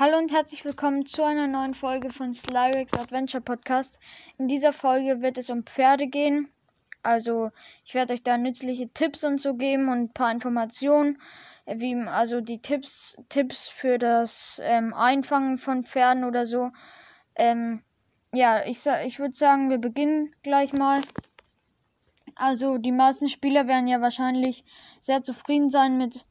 Hallo und herzlich willkommen zu einer neuen Folge von Slyrex Adventure Podcast. In dieser Folge wird es um Pferde gehen. Also ich werde euch da nützliche Tipps und so geben und ein paar Informationen, äh, wie also die Tipps Tipps für das ähm, Einfangen von Pferden oder so. Ähm, ja, ich ich würde sagen, wir beginnen gleich mal. Also die meisten Spieler werden ja wahrscheinlich sehr zufrieden sein mit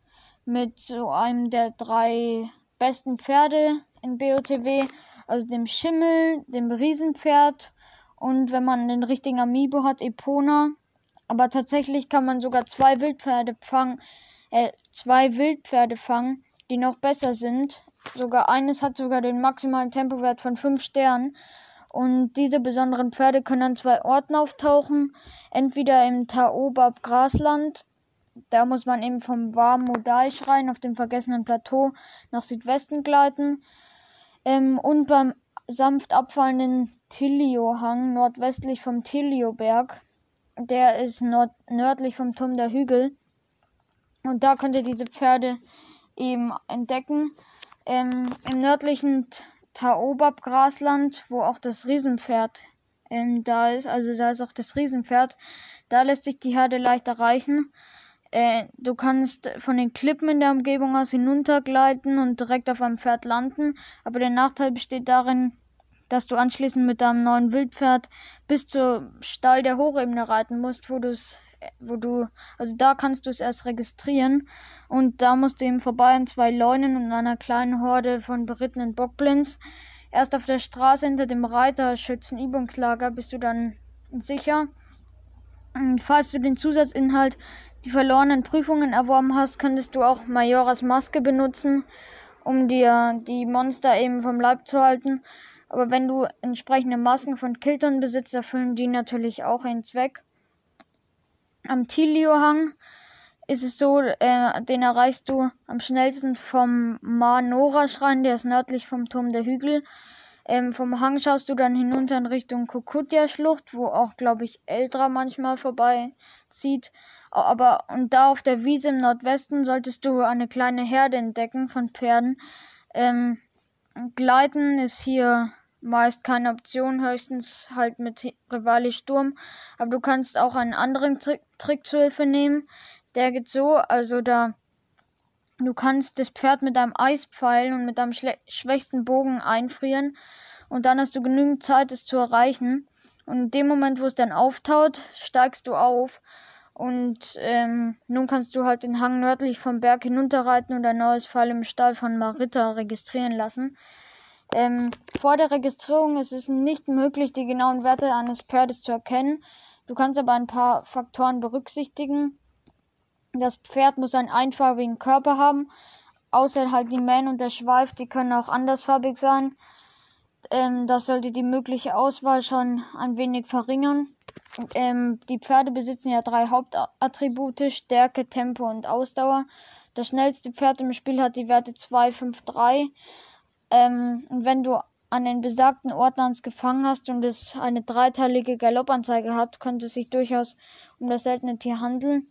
mit so einem der drei besten Pferde in BOTW, also dem Schimmel, dem Riesenpferd und wenn man den richtigen Amiibo hat, Epona. Aber tatsächlich kann man sogar zwei Wildpferde fangen, äh, zwei Wildpferde fangen, die noch besser sind. Sogar eines hat sogar den maximalen Tempowert von 5 Sternen. Und diese besonderen Pferde können an zwei Orten auftauchen. Entweder im Taobab Grasland da muss man eben vom warmen Modalschrein auf dem vergessenen Plateau nach Südwesten gleiten. Ähm, und beim sanft abfallenden Tilio-Hang nordwestlich vom Tilio-Berg. Der ist nord nördlich vom Turm der Hügel. Und da könnt ihr diese Pferde eben entdecken. Ähm, Im nördlichen Taobab-Grasland, wo auch das Riesenpferd ähm, da ist, also da ist auch das Riesenpferd, da lässt sich die Herde leicht erreichen. Äh, du kannst von den Klippen in der Umgebung aus hinuntergleiten und direkt auf einem Pferd landen, aber der Nachteil besteht darin, dass du anschließend mit deinem neuen Wildpferd bis zur Stall der Hochebene reiten musst, wo du es wo du, also da kannst du es erst registrieren und da musst du eben vorbei an zwei Leunen und einer kleinen Horde von berittenen Bockblins. Erst auf der Straße hinter dem Reiterschützenübungslager bist du dann sicher. Und falls du den Zusatzinhalt die verlorenen Prüfungen erworben hast, könntest du auch Majoras Maske benutzen, um dir die Monster eben vom Leib zu halten. Aber wenn du entsprechende Masken von Kiltern besitzt, erfüllen die natürlich auch einen Zweck. Am Tilio-Hang ist es so, äh, den erreichst du am schnellsten vom Manora-Schrein, der ist nördlich vom Turm der Hügel. Ähm, vom Hang schaust du dann hinunter in Richtung Kokutja-Schlucht, wo auch, glaube ich, Eldra manchmal vorbeizieht. Aber und da auf der Wiese im Nordwesten solltest du eine kleine Herde entdecken von Pferden. Ähm, Gleiten ist hier meist keine Option, höchstens halt mit Rivali Sturm. Aber du kannst auch einen anderen Trick, Trick zu Hilfe nehmen. Der geht so, also da du kannst das Pferd mit einem Eispfeil und mit deinem schwächsten Bogen einfrieren und dann hast du genügend Zeit, es zu erreichen. Und in dem Moment, wo es dann auftaut, steigst du auf und ähm, nun kannst du halt den Hang nördlich vom Berg hinunterreiten und ein neues Fall im Stall von Marita registrieren lassen. Ähm, vor der Registrierung ist es nicht möglich, die genauen Werte eines Pferdes zu erkennen. Du kannst aber ein paar Faktoren berücksichtigen. Das Pferd muss einen einfarbigen Körper haben, außer halt die Mähne und der Schweif, die können auch andersfarbig sein. Ähm, das sollte die mögliche Auswahl schon ein wenig verringern. Ähm, die Pferde besitzen ja drei Hauptattribute: Stärke, Tempo und Ausdauer. Das schnellste Pferd im Spiel hat die Werte 2, 5, 3. Ähm, und wenn du an den besagten Ordners gefangen hast und es eine dreiteilige Galoppanzeige hat, könnte es sich durchaus um das seltene Tier handeln.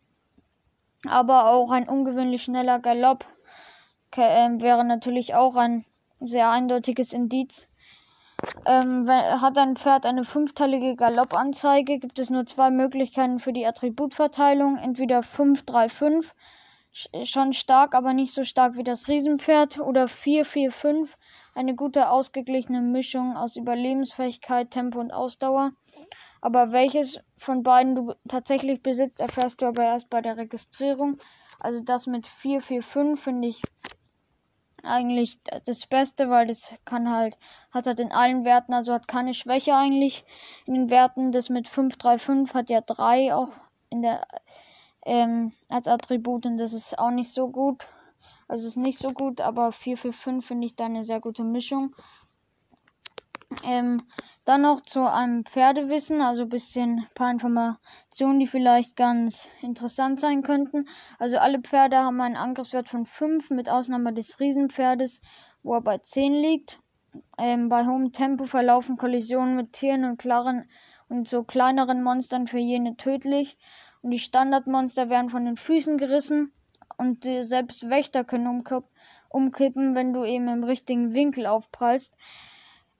Aber auch ein ungewöhnlich schneller Galopp äh, wäre natürlich auch ein sehr eindeutiges Indiz. Ähm, hat ein Pferd eine fünfteilige Galoppanzeige, gibt es nur zwei Möglichkeiten für die Attributverteilung. Entweder 5, 3, 5, schon stark, aber nicht so stark wie das Riesenpferd, oder 4, 4, 5, eine gute ausgeglichene Mischung aus Überlebensfähigkeit, Tempo und Ausdauer. Aber welches von beiden du tatsächlich besitzt, erfährst du aber erst bei der Registrierung. Also das mit 4, 4, 5 finde ich eigentlich das Beste, weil das kann halt, hat halt in allen Werten, also hat keine Schwäche eigentlich in den Werten. Das mit 535 hat ja 3 auch in der ähm, als Attribut und das ist auch nicht so gut. Also ist nicht so gut, aber 445 finde ich da eine sehr gute Mischung. Ähm, dann noch zu einem Pferdewissen, also ein bisschen ein paar Informationen, die vielleicht ganz interessant sein könnten. Also alle Pferde haben einen Angriffswert von 5, mit Ausnahme des Riesenpferdes, wo er bei 10 liegt. Ähm, bei hohem Tempo verlaufen Kollisionen mit Tieren und klaren und so kleineren Monstern für jene tödlich. Und die Standardmonster werden von den Füßen gerissen und selbst Wächter können umkippen, wenn du eben im richtigen Winkel aufprallst.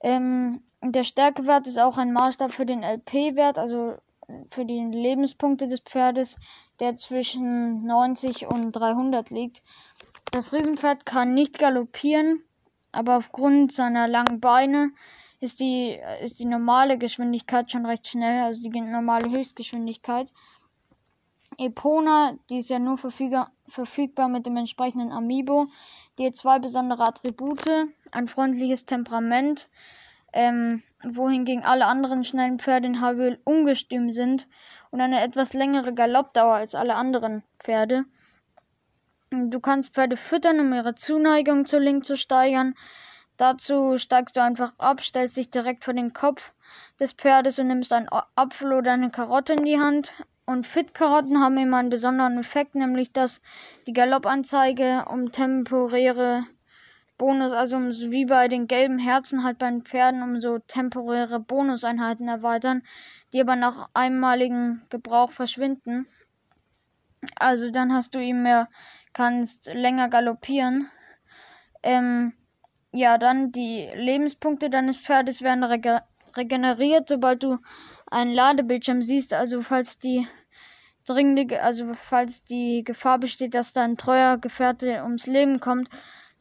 Ähm, der Stärkewert ist auch ein Maßstab für den LP-Wert, also für die Lebenspunkte des Pferdes, der zwischen 90 und 300 liegt. Das Riesenpferd kann nicht galoppieren, aber aufgrund seiner langen Beine ist die, ist die normale Geschwindigkeit schon recht schnell, also die normale Höchstgeschwindigkeit. Epona, die ist ja nur verfügbar, verfügbar mit dem entsprechenden Amiibo, die hat zwei besondere Attribute, ein freundliches Temperament, ähm, wohingegen alle anderen schnellen Pferde in Hyrule ungestüm sind und eine etwas längere Galoppdauer als alle anderen Pferde. Du kannst Pferde füttern, um ihre Zuneigung zu Link zu steigern. Dazu steigst du einfach ab, stellst dich direkt vor den Kopf des Pferdes und nimmst einen Apfel oder eine Karotte in die Hand. Und Fit-Karotten haben immer einen besonderen Effekt, nämlich dass die Galoppanzeige um temporäre Bonus, also um, wie bei den gelben Herzen halt bei den Pferden, um so temporäre Bonuseinheiten erweitern, die aber nach einmaligen Gebrauch verschwinden. Also dann hast du ihm mehr, kannst länger galoppieren. Ähm, ja, dann die Lebenspunkte deines Pferdes werden rege regeneriert, sobald du einen Ladebildschirm siehst, also falls die dringende, also falls die Gefahr besteht, dass dein treuer Gefährte ums Leben kommt,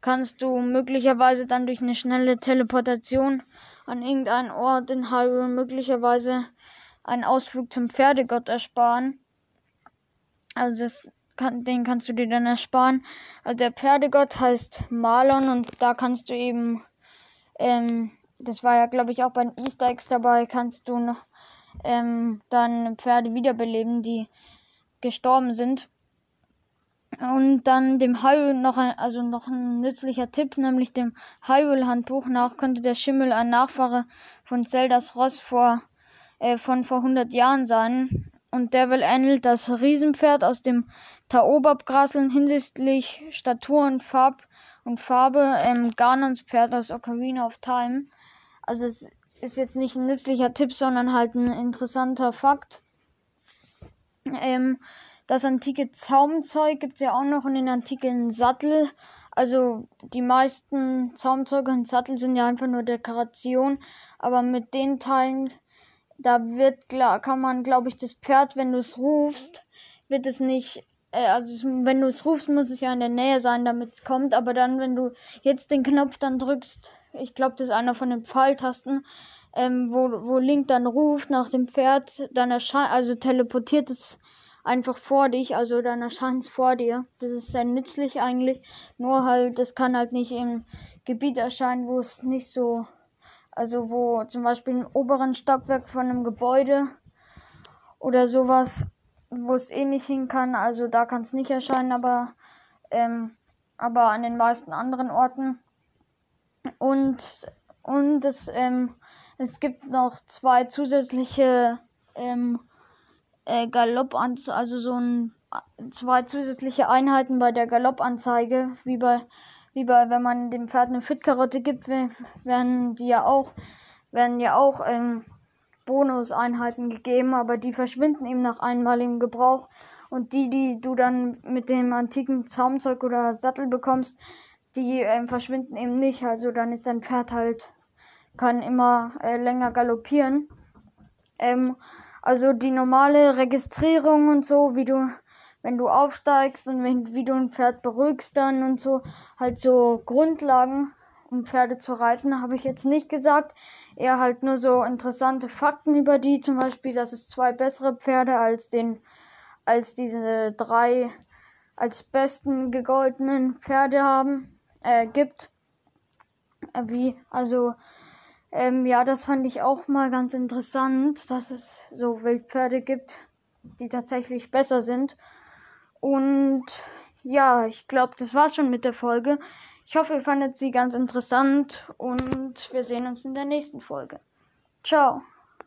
kannst du möglicherweise dann durch eine schnelle Teleportation an irgendeinen Ort in Hyrule möglicherweise einen Ausflug zum Pferdegott ersparen. Also das kann, den kannst du dir dann ersparen. Also der Pferdegott heißt Marlon und da kannst du eben, ähm, das war ja glaube ich auch bei den Easter Eggs dabei, kannst du noch ähm, dann Pferde wiederbeleben, die gestorben sind. Und dann dem Hyrule noch ein, also noch ein nützlicher Tipp, nämlich dem Hyrule Handbuch nach könnte der Schimmel ein Nachfahre von Zeldas Ross vor, äh, von vor 100 Jahren sein. Und der will ähnelt das Riesenpferd aus dem Taobab-Graseln hinsichtlich Statur und Farb und Farbe ähm, Ganons Pferd aus Ocarina of Time. Also es ist jetzt nicht ein nützlicher Tipp, sondern halt ein interessanter Fakt. Ähm, das antike Zaumzeug gibt es ja auch noch in den antiken Sattel. Also die meisten Zaumzeuge und Sattel sind ja einfach nur Dekoration. Aber mit den Teilen, da wird kann man, glaube ich, das Pferd, wenn du es rufst, wird es nicht. Äh, also wenn du es rufst, muss es ja in der Nähe sein, damit es kommt. Aber dann, wenn du jetzt den Knopf dann drückst, ich glaube, das ist einer von den Pfeiltasten, ähm, wo, wo Link dann ruft nach dem Pferd, dann erscheint, also teleportiert es einfach vor dich, also dann erscheint es vor dir. Das ist sehr nützlich eigentlich, nur halt, das kann halt nicht im Gebiet erscheinen, wo es nicht so, also wo zum Beispiel im oberen Stockwerk von einem Gebäude oder sowas, wo es eh nicht hin kann, also da kann es nicht erscheinen, aber, ähm, aber an den meisten anderen Orten. Und, und es, ähm, es gibt noch zwei zusätzliche ähm, äh, Galoppanzeige, also so ein zwei zusätzliche Einheiten bei der Galoppanzeige, wie bei wie bei wenn man dem Pferd eine Fitkarotte gibt, werden die ja auch werden ja auch ähm, Bonuseinheiten gegeben, aber die verschwinden eben nach einmaligem Gebrauch und die, die du dann mit dem antiken Zaumzeug oder Sattel bekommst, die ähm, verschwinden eben nicht. Also dann ist dein Pferd halt kann immer äh, länger galoppieren. Ähm, also die normale Registrierung und so, wie du, wenn du aufsteigst und wenn, wie du ein Pferd beruhigst dann und so, halt so Grundlagen, um Pferde zu reiten, habe ich jetzt nicht gesagt. Eher halt nur so interessante Fakten über die, zum Beispiel, dass es zwei bessere Pferde als den, als diese drei als besten gegoltenen Pferde haben, äh, gibt. Äh, wie, also ähm, ja, das fand ich auch mal ganz interessant, dass es so Wildpferde gibt, die tatsächlich besser sind. Und ja, ich glaube, das war's schon mit der Folge. Ich hoffe, ihr fandet sie ganz interessant und wir sehen uns in der nächsten Folge. Ciao.